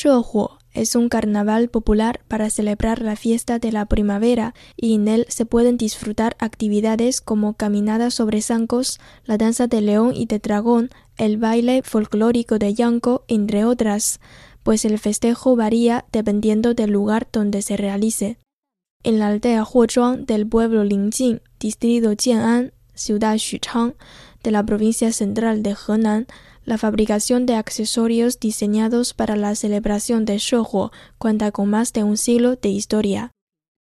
社火 es un carnaval popular para celebrar la fiesta de la primavera y en él se pueden disfrutar actividades como caminadas sobre zancos, la danza de león y de dragón, el baile folclórico de Yanko, entre otras, pues el festejo varía dependiendo del lugar donde se realice. En la aldea Huozhuang del pueblo Lingjing, distrito Jian'an, ciudad Xuchang, de la provincia central de Henan, la fabricación de accesorios diseñados para la celebración de Shohuo cuenta con más de un siglo de historia.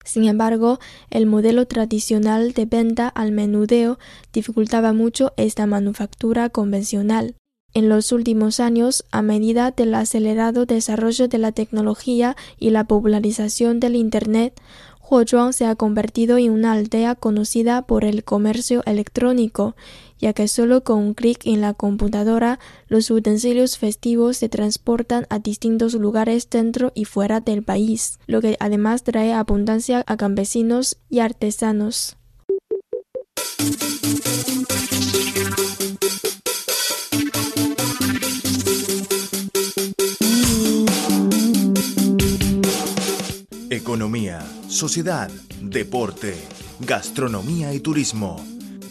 Sin embargo, el modelo tradicional de venta al menudeo dificultaba mucho esta manufactura convencional. En los últimos años, a medida del acelerado desarrollo de la tecnología y la popularización del Internet, Huozhuang se ha convertido en una aldea conocida por el comercio electrónico ya que solo con un clic en la computadora los utensilios festivos se transportan a distintos lugares dentro y fuera del país, lo que además trae abundancia a campesinos y artesanos. Economía, sociedad, deporte, gastronomía y turismo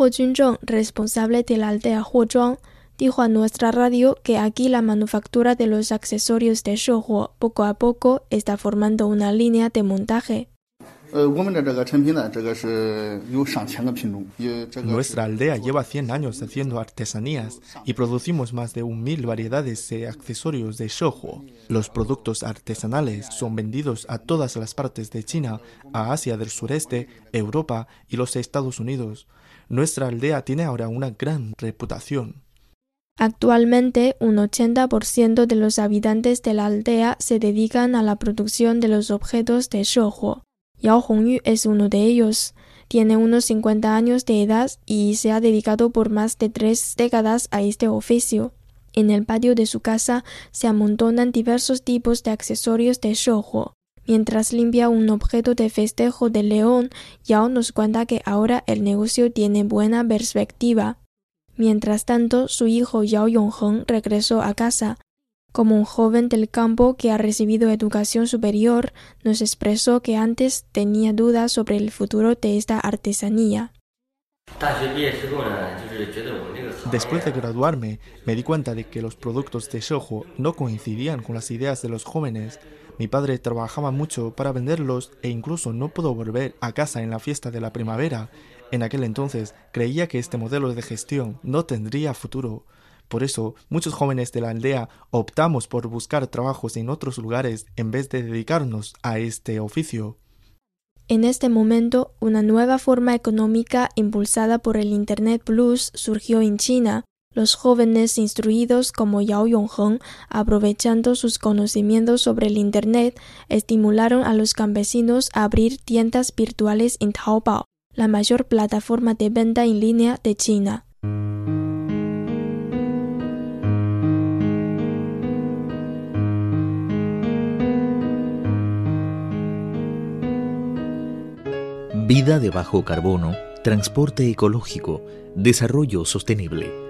Huo Junzhong, responsable de la aldea Huozhuang, dijo a nuestra radio que aquí la manufactura de los accesorios de Shohuo poco a poco está formando una línea de montaje. Nuestra aldea lleva 100 años haciendo artesanías y producimos más de 1.000 variedades de accesorios de shojo. Los productos artesanales son vendidos a todas las partes de China, a Asia del Sureste, Europa y los Estados Unidos. Nuestra aldea tiene ahora una gran reputación. Actualmente, un 80% de los habitantes de la aldea se dedican a la producción de los objetos de Shohuo. Yao Hongyu es uno de ellos. Tiene unos 50 años de edad y se ha dedicado por más de tres décadas a este oficio. En el patio de su casa se amontonan diversos tipos de accesorios de Shohuo. Mientras limpia un objeto de festejo de león, Yao nos cuenta que ahora el negocio tiene buena perspectiva. Mientras tanto, su hijo Yao Yongheng regresó a casa. Como un joven del campo que ha recibido educación superior, nos expresó que antes tenía dudas sobre el futuro de esta artesanía. Después de graduarme, me di cuenta de que los productos de Shoujo no coincidían con las ideas de los jóvenes mi padre trabajaba mucho para venderlos e incluso no pudo volver a casa en la fiesta de la primavera. En aquel entonces creía que este modelo de gestión no tendría futuro. Por eso, muchos jóvenes de la aldea optamos por buscar trabajos en otros lugares en vez de dedicarnos a este oficio. En este momento, una nueva forma económica impulsada por el Internet Plus surgió en China, los jóvenes instruidos como Yao Yongheng, aprovechando sus conocimientos sobre el Internet, estimularon a los campesinos a abrir tiendas virtuales en Taobao, la mayor plataforma de venta en línea de China. Vida de bajo carbono, transporte ecológico, desarrollo sostenible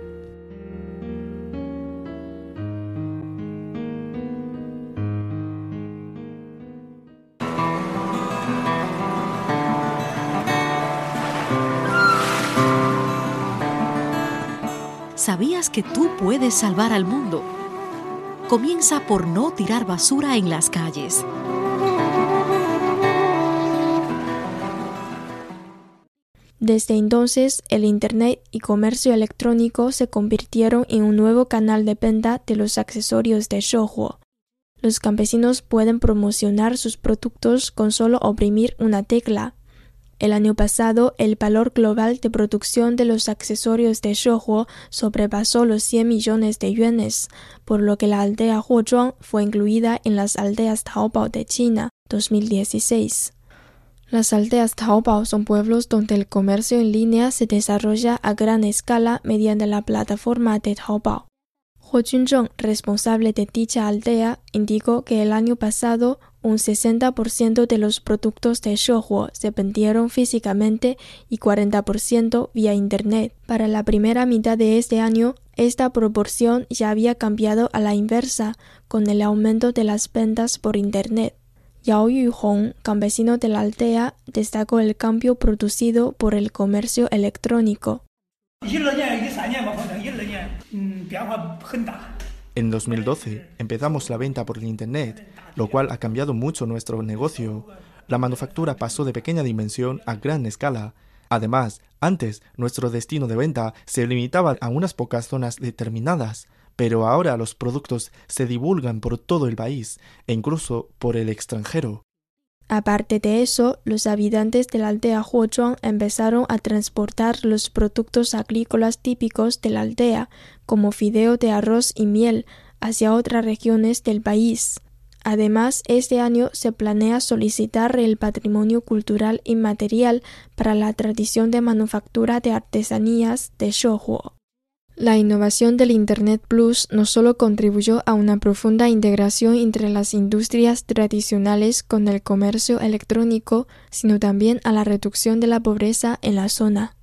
¿Sabías que tú puedes salvar al mundo? Comienza por no tirar basura en las calles. Desde entonces, el Internet y comercio electrónico se convirtieron en un nuevo canal de venta de los accesorios de Shouhuo. Los campesinos pueden promocionar sus productos con solo oprimir una tecla. El año pasado, el valor global de producción de los accesorios de Shouhuo sobrepasó los 100 millones de yuanes, por lo que la aldea Huozhuang fue incluida en las aldeas Taobao de China 2016. Las aldeas Taobao son pueblos donde el comercio en línea se desarrolla a gran escala mediante la plataforma de Taobao. Huo Junzhong, responsable de dicha aldea, indicó que el año pasado un 60% de los productos de Shouhuo se vendieron físicamente y 40% vía Internet. Para la primera mitad de este año, esta proporción ya había cambiado a la inversa con el aumento de las ventas por Internet. Yao Yuhong, campesino de la aldea, destacó el cambio producido por el comercio electrónico. En 2012 empezamos la venta por Internet, lo cual ha cambiado mucho nuestro negocio. La manufactura pasó de pequeña dimensión a gran escala. Además, antes nuestro destino de venta se limitaba a unas pocas zonas determinadas, pero ahora los productos se divulgan por todo el país e incluso por el extranjero. Aparte de eso, los habitantes de la aldea Huozhuang empezaron a transportar los productos agrícolas típicos de la aldea, como fideo de arroz y miel, hacia otras regiones del país. Además, este año se planea solicitar el patrimonio cultural inmaterial para la tradición de manufactura de artesanías de Shouhuo. La innovación del Internet Plus no solo contribuyó a una profunda integración entre las industrias tradicionales con el comercio electrónico, sino también a la reducción de la pobreza en la zona.